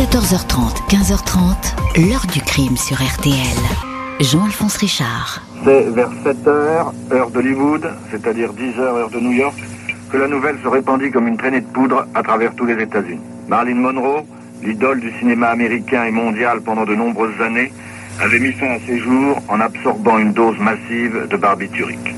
14h30, 15h30, l'heure du crime sur RTL. Jean-Alphonse Richard. C'est vers 7 heures, heure d'Hollywood, c'est-à-dire 10 heures, heure de New York, que la nouvelle se répandit comme une traînée de poudre à travers tous les États-Unis. Marilyn Monroe, l'idole du cinéma américain et mondial pendant de nombreuses années, avait mis fin à ses jours en absorbant une dose massive de barbiturique.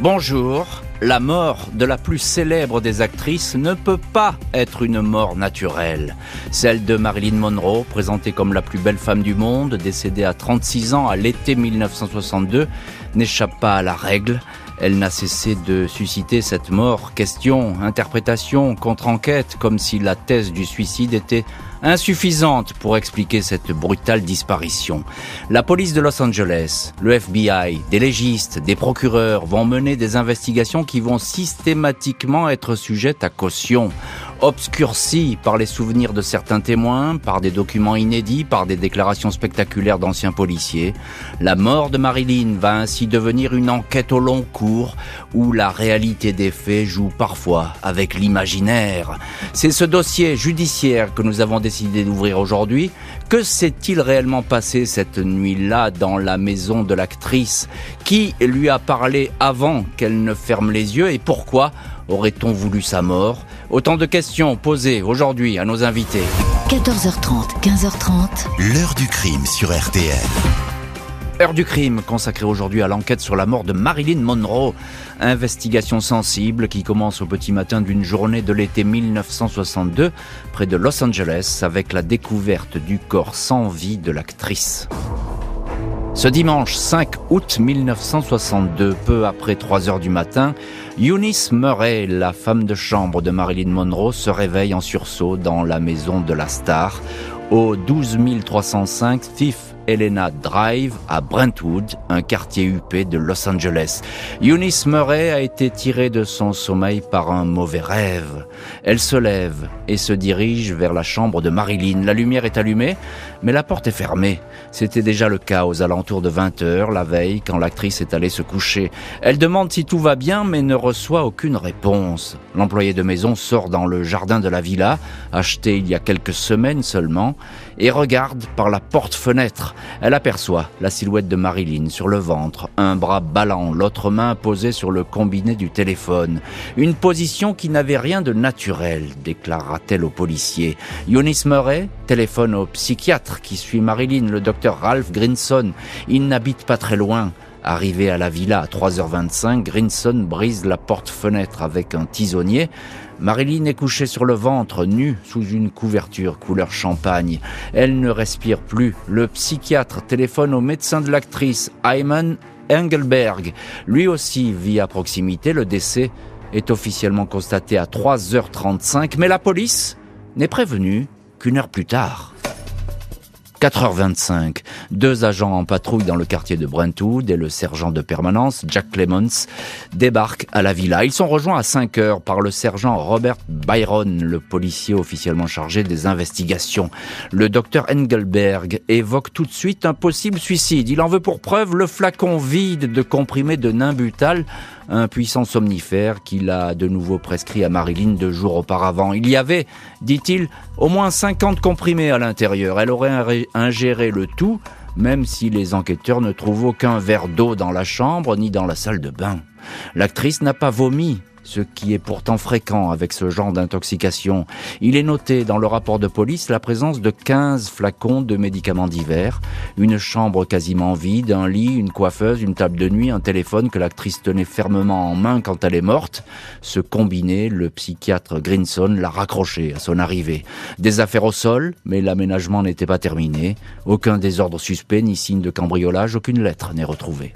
Bonjour. La mort de la plus célèbre des actrices ne peut pas être une mort naturelle. Celle de Marilyn Monroe, présentée comme la plus belle femme du monde, décédée à 36 ans à l'été 1962, n'échappe pas à la règle. Elle n'a cessé de susciter cette mort. Question, interprétation, contre-enquête, comme si la thèse du suicide était insuffisante pour expliquer cette brutale disparition. La police de Los Angeles, le FBI, des légistes, des procureurs vont mener des investigations qui vont systématiquement être sujettes à caution obscurci par les souvenirs de certains témoins, par des documents inédits, par des déclarations spectaculaires d'anciens policiers. La mort de Marilyn va ainsi devenir une enquête au long cours où la réalité des faits joue parfois avec l'imaginaire. C'est ce dossier judiciaire que nous avons décidé d'ouvrir aujourd'hui. Que s'est-il réellement passé cette nuit-là dans la maison de l'actrice Qui lui a parlé avant qu'elle ne ferme les yeux et pourquoi aurait-on voulu sa mort? Autant de questions posées aujourd'hui à nos invités. 14h30, 15h30. L'heure du crime sur RTL. Heure du crime consacrée aujourd'hui à l'enquête sur la mort de Marilyn Monroe. Investigation sensible qui commence au petit matin d'une journée de l'été 1962 près de Los Angeles avec la découverte du corps sans vie de l'actrice. Ce dimanche 5 août 1962, peu après 3 heures du matin, Eunice Murray, la femme de chambre de Marilyn Monroe, se réveille en sursaut dans la maison de la star, au 12 305 Fifth Helena Drive à Brentwood, un quartier huppé de Los Angeles. Eunice Murray a été tirée de son sommeil par un mauvais rêve. Elle se lève et se dirige vers la chambre de Marilyn. La lumière est allumée, mais la porte est fermée. C'était déjà le cas aux alentours de 20 heures la veille quand l'actrice est allée se coucher. Elle demande si tout va bien mais ne reçoit aucune réponse. L'employé de maison sort dans le jardin de la villa, acheté il y a quelques semaines seulement, et regarde par la porte-fenêtre. Elle aperçoit la silhouette de Marilyn sur le ventre, un bras ballant, l'autre main posée sur le combiné du téléphone. Une position qui n'avait rien de naturel, déclara-t-elle au policier. Eunice Murray téléphone au psychiatre qui suit Marilyn, le docteur Ralph Grinson. Il n'habite pas très loin. Arrivé à la villa à 3h25, Grinson brise la porte-fenêtre avec un tisonnier. Marilyn est couchée sur le ventre, nue, sous une couverture couleur champagne. Elle ne respire plus. Le psychiatre téléphone au médecin de l'actrice, Ayman Engelberg. Lui aussi vit à proximité. Le décès est officiellement constaté à 3h35, mais la police n'est prévenue qu'une heure plus tard. 4h25, deux agents en patrouille dans le quartier de Brentwood et le sergent de permanence, Jack Clements, débarquent à la villa. Ils sont rejoints à 5 heures par le sergent Robert Byron, le policier officiellement chargé des investigations. Le docteur Engelberg évoque tout de suite un possible suicide. Il en veut pour preuve le flacon vide de comprimé de nimbutal un puissant somnifère qu'il a de nouveau prescrit à Marilyn deux jours auparavant. Il y avait, dit-il, au moins 50 comprimés à l'intérieur. Elle aurait ingéré le tout, même si les enquêteurs ne trouvent aucun verre d'eau dans la chambre ni dans la salle de bain. L'actrice n'a pas vomi, ce qui est pourtant fréquent avec ce genre d'intoxication. Il est noté dans le rapport de police la présence de 15 flacons de médicaments divers, une chambre quasiment vide, un lit, une coiffeuse, une table de nuit, un téléphone que l'actrice tenait fermement en main quand elle est morte. Ce combiné, le psychiatre Grinson l'a raccroché à son arrivée. Des affaires au sol, mais l'aménagement n'était pas terminé. Aucun désordre suspect ni signe de cambriolage, aucune lettre n'est retrouvée.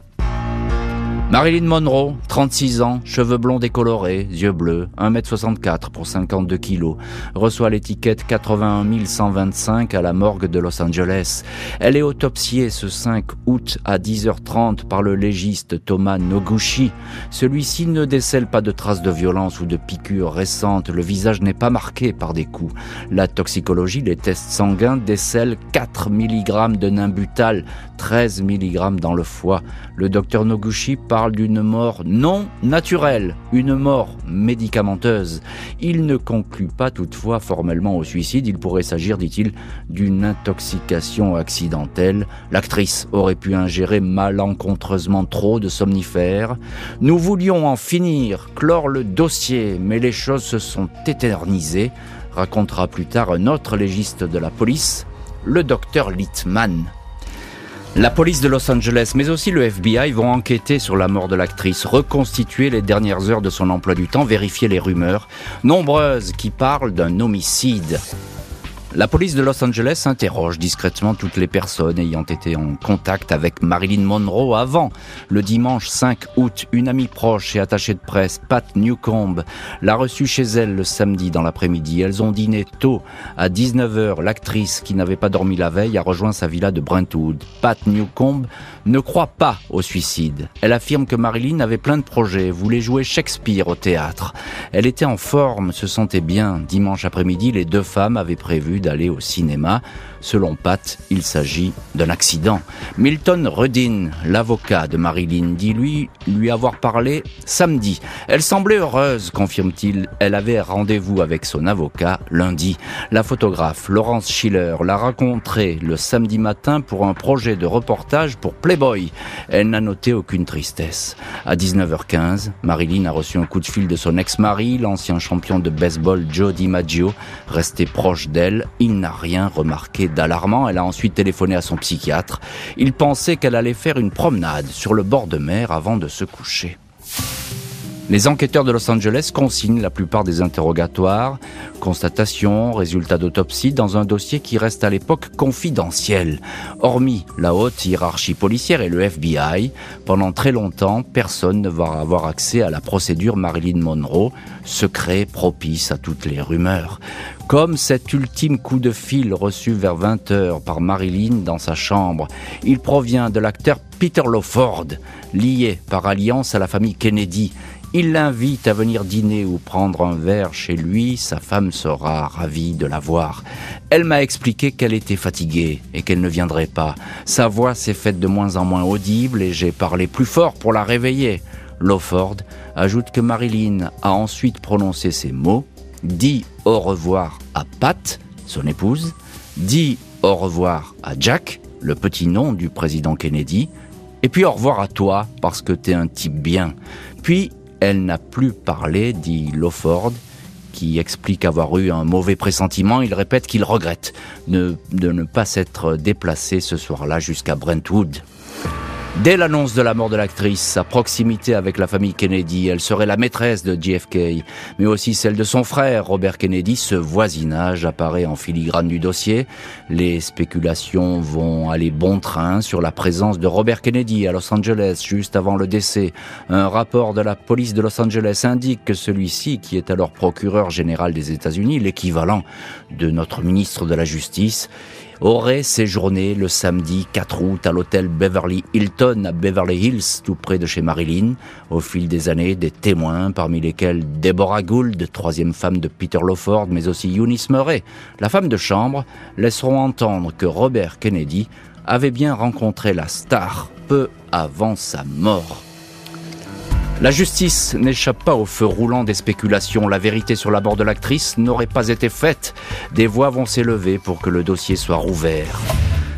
Marilyn Monroe, 36 ans, cheveux blonds décolorés, yeux bleus, 1m64 pour 52 kilos, reçoit l'étiquette 81 125 à la morgue de Los Angeles. Elle est autopsiée ce 5 août à 10h30 par le légiste Thomas Noguchi. Celui-ci ne décèle pas de traces de violence ou de piqûres récentes. Le visage n'est pas marqué par des coups. La toxicologie, les tests sanguins décèlent 4 mg de nimbutal, 13 mg dans le foie. Le docteur Noguchi part parle d'une mort non naturelle, une mort médicamenteuse. Il ne conclut pas toutefois formellement au suicide, il pourrait s'agir, dit-il, d'une intoxication accidentelle. L'actrice aurait pu ingérer malencontreusement trop de somnifères. Nous voulions en finir, clore le dossier, mais les choses se sont éternisées, racontera plus tard un autre légiste de la police, le docteur Littman. La police de Los Angeles, mais aussi le FBI vont enquêter sur la mort de l'actrice, reconstituer les dernières heures de son emploi du temps, vérifier les rumeurs, nombreuses qui parlent d'un homicide. La police de Los Angeles interroge discrètement toutes les personnes ayant été en contact avec Marilyn Monroe avant le dimanche 5 août. Une amie proche et attachée de presse, Pat Newcomb, l'a reçue chez elle le samedi dans l'après-midi. Elles ont dîné tôt. À 19h, l'actrice qui n'avait pas dormi la veille a rejoint sa villa de Brentwood. Pat Newcomb ne croit pas au suicide. Elle affirme que Marilyn avait plein de projets, voulait jouer Shakespeare au théâtre. Elle était en forme, se sentait bien. Dimanche après-midi, les deux femmes avaient prévu d'aller au cinéma. Selon Pat, il s'agit d'un accident. Milton Rudin, l'avocat de Marilyn, dit lui lui avoir parlé samedi. Elle semblait heureuse, confirme-t-il. Elle avait rendez-vous avec son avocat lundi. La photographe Laurence Schiller l'a rencontrée le samedi matin pour un projet de reportage pour Playboy. Elle n'a noté aucune tristesse. À 19h15, Marilyn a reçu un coup de fil de son ex-mari, l'ancien champion de baseball Joe DiMaggio, resté proche d'elle. Il n'a rien remarqué d'alarmant. Elle a ensuite téléphoné à son psychiatre. Il pensait qu'elle allait faire une promenade sur le bord de mer avant de se coucher. Les enquêteurs de Los Angeles consignent la plupart des interrogatoires, constatations, résultats d'autopsie dans un dossier qui reste à l'époque confidentiel. Hormis la haute hiérarchie policière et le FBI, pendant très longtemps, personne ne va avoir accès à la procédure Marilyn Monroe, secret propice à toutes les rumeurs. Comme cet ultime coup de fil reçu vers 20h par Marilyn dans sa chambre, il provient de l'acteur Peter Lawford, lié par alliance à la famille Kennedy, il l'invite à venir dîner ou prendre un verre chez lui, sa femme sera ravie de la voir. Elle m'a expliqué qu'elle était fatiguée et qu'elle ne viendrait pas. Sa voix s'est faite de moins en moins audible et j'ai parlé plus fort pour la réveiller. Lawford ajoute que Marilyn a ensuite prononcé ces mots, dit au revoir à Pat, son épouse, dit au revoir à Jack, le petit nom du président Kennedy, et puis au revoir à toi parce que t'es un type bien. Puis elle n'a plus parlé, dit Lawford, qui explique avoir eu un mauvais pressentiment. Il répète qu'il regrette de ne pas s'être déplacé ce soir-là jusqu'à Brentwood. Dès l'annonce de la mort de l'actrice, sa proximité avec la famille Kennedy, elle serait la maîtresse de JFK, mais aussi celle de son frère, Robert Kennedy. Ce voisinage apparaît en filigrane du dossier. Les spéculations vont aller bon train sur la présence de Robert Kennedy à Los Angeles juste avant le décès. Un rapport de la police de Los Angeles indique que celui-ci, qui est alors procureur général des États-Unis, l'équivalent de notre ministre de la Justice, aurait séjourné le samedi 4 août à l'hôtel Beverly Hilton à Beverly Hills, tout près de chez Marilyn. Au fil des années, des témoins, parmi lesquels Deborah Gould, troisième femme de Peter Lawford, mais aussi Eunice Murray, la femme de chambre, laisseront entendre que Robert Kennedy avait bien rencontré la star peu avant sa mort. La justice n'échappe pas au feu roulant des spéculations. La vérité sur la mort de l'actrice n'aurait pas été faite. Des voix vont s'élever pour que le dossier soit rouvert.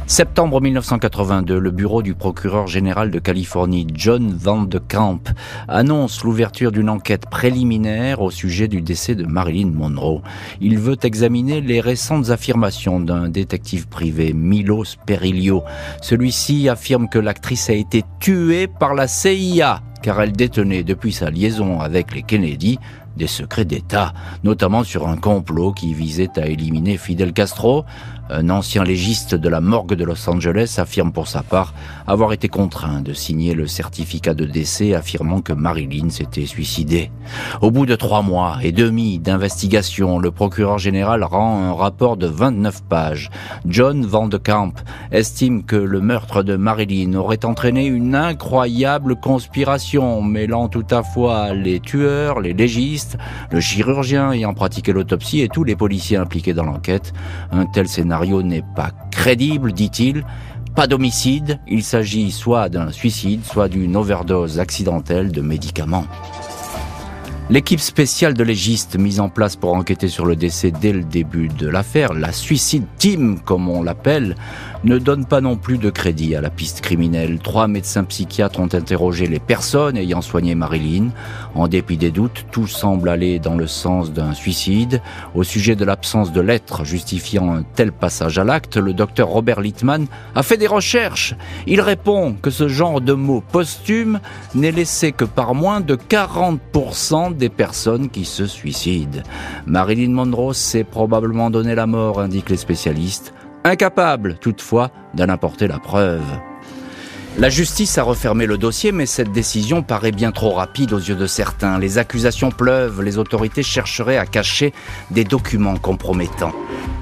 Septembre 1982, le bureau du procureur général de Californie, John Van de Camp, annonce l'ouverture d'une enquête préliminaire au sujet du décès de Marilyn Monroe. Il veut examiner les récentes affirmations d'un détective privé, Milos Perillo. Celui-ci affirme que l'actrice a été tuée par la CIA car elle détenait depuis sa liaison avec les Kennedy des secrets d'État, notamment sur un complot qui visait à éliminer Fidel Castro, un ancien légiste de la morgue de Los Angeles affirme pour sa part avoir été contraint de signer le certificat de décès affirmant que Marilyn s'était suicidée. Au bout de trois mois et demi d'investigation, le procureur général rend un rapport de 29 pages. John Van de Camp estime que le meurtre de Marilyn aurait entraîné une incroyable conspiration mêlant tout à fois les tueurs, les légistes, le chirurgien ayant pratiqué l'autopsie et tous les policiers impliqués dans l'enquête. Un tel scénario n'est pas crédible, dit-il, Pas d'homicide, il s'agit soit d'un suicide, soit d'une overdose accidentelle de médicaments. L'équipe spéciale de légiste mise en place pour enquêter sur le décès dès le début de l'affaire, la Suicide Team comme on l'appelle, ne donne pas non plus de crédit à la piste criminelle. Trois médecins psychiatres ont interrogé les personnes ayant soigné Marilyn. En dépit des doutes, tout semble aller dans le sens d'un suicide. Au sujet de l'absence de lettres justifiant un tel passage à l'acte, le docteur Robert Littman a fait des recherches. Il répond que ce genre de mots posthumes n'est laissé que par moins de 40% des personnes qui se suicident. Marilyn Monroe s'est probablement donné la mort, indiquent les spécialistes incapable toutefois d'en apporter la preuve. La justice a refermé le dossier, mais cette décision paraît bien trop rapide aux yeux de certains. Les accusations pleuvent, les autorités chercheraient à cacher des documents compromettants.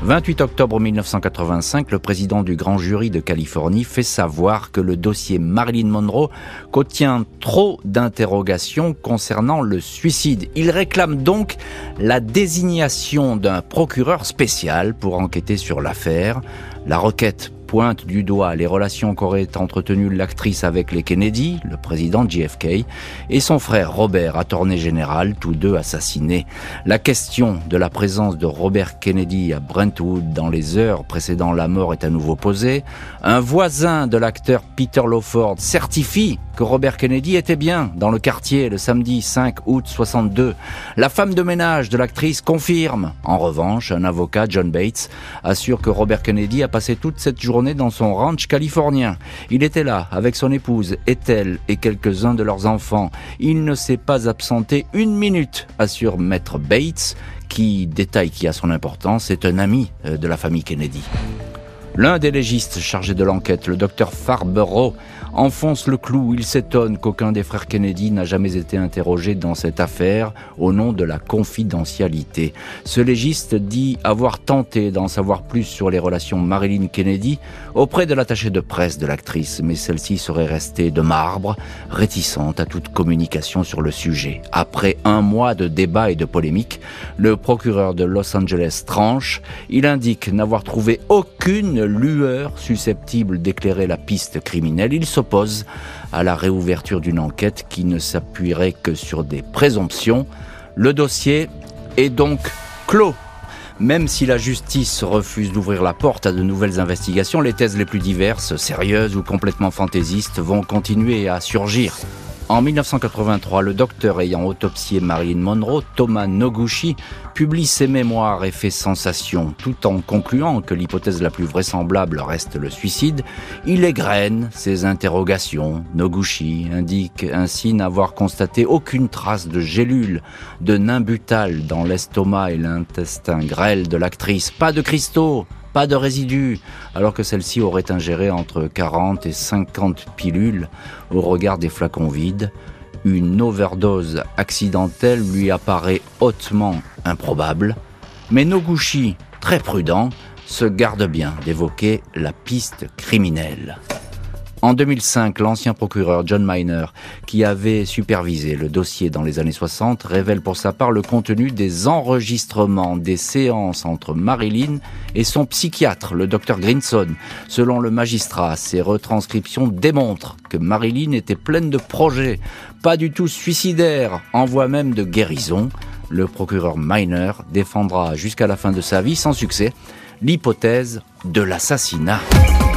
28 octobre 1985, le président du grand jury de Californie fait savoir que le dossier Marilyn Monroe contient trop d'interrogations concernant le suicide. Il réclame donc la désignation d'un procureur spécial pour enquêter sur l'affaire. La requête pointe du doigt les relations qu'aurait entretenues l'actrice avec les Kennedy, le président JFK, et son frère Robert, attorney général, tous deux assassinés. La question de la présence de Robert Kennedy à Brentwood dans les heures précédant la mort est à nouveau posée. Un voisin de l'acteur Peter Lawford certifie que Robert Kennedy était bien dans le quartier le samedi 5 août 62. La femme de ménage de l'actrice confirme. En revanche, un avocat, John Bates, assure que Robert Kennedy a passé toute cette journée dans son ranch californien. Il était là avec son épouse, Ethel et quelques-uns de leurs enfants. Il ne s'est pas absenté une minute, assure Maître Bates, qui, détail qui a son importance, est un ami euh, de la famille Kennedy. L'un des légistes chargés de l'enquête, le docteur Farborough, enfonce le clou. Il s'étonne qu'aucun des frères Kennedy n'a jamais été interrogé dans cette affaire au nom de la confidentialité. Ce légiste dit avoir tenté d'en savoir plus sur les relations Marilyn Kennedy auprès de l'attaché de presse de l'actrice, mais celle-ci serait restée de marbre, réticente à toute communication sur le sujet. Après un mois de débats et de polémiques, le procureur de Los Angeles tranche. Il indique n'avoir trouvé aucune lueur susceptible d'éclairer la piste criminelle. Il s'oppose à la réouverture d'une enquête qui ne s'appuierait que sur des présomptions. Le dossier est donc clos. Même si la justice refuse d'ouvrir la porte à de nouvelles investigations, les thèses les plus diverses, sérieuses ou complètement fantaisistes, vont continuer à surgir. En 1983, le docteur ayant autopsié Marilyn Monroe, Thomas Noguchi, publie ses mémoires et fait sensation. Tout en concluant que l'hypothèse la plus vraisemblable reste le suicide, il égrène ses interrogations. Noguchi indique ainsi n'avoir constaté aucune trace de gélule, de nimbutal dans l'estomac et l'intestin grêle de l'actrice. Pas de cristaux, pas de résidus, alors que celle-ci aurait ingéré entre 40 et 50 pilules au regard des flacons vides. Une overdose accidentelle lui apparaît hautement improbable, mais Noguchi, très prudent, se garde bien d'évoquer la piste criminelle. En 2005, l'ancien procureur John Miner, qui avait supervisé le dossier dans les années 60, révèle pour sa part le contenu des enregistrements des séances entre Marilyn et son psychiatre, le docteur Grinson. Selon le magistrat, ces retranscriptions démontrent que Marilyn était pleine de projets, pas du tout suicidaire, en voie même de guérison. Le procureur Miner défendra jusqu'à la fin de sa vie, sans succès, l'hypothèse de l'assassinat.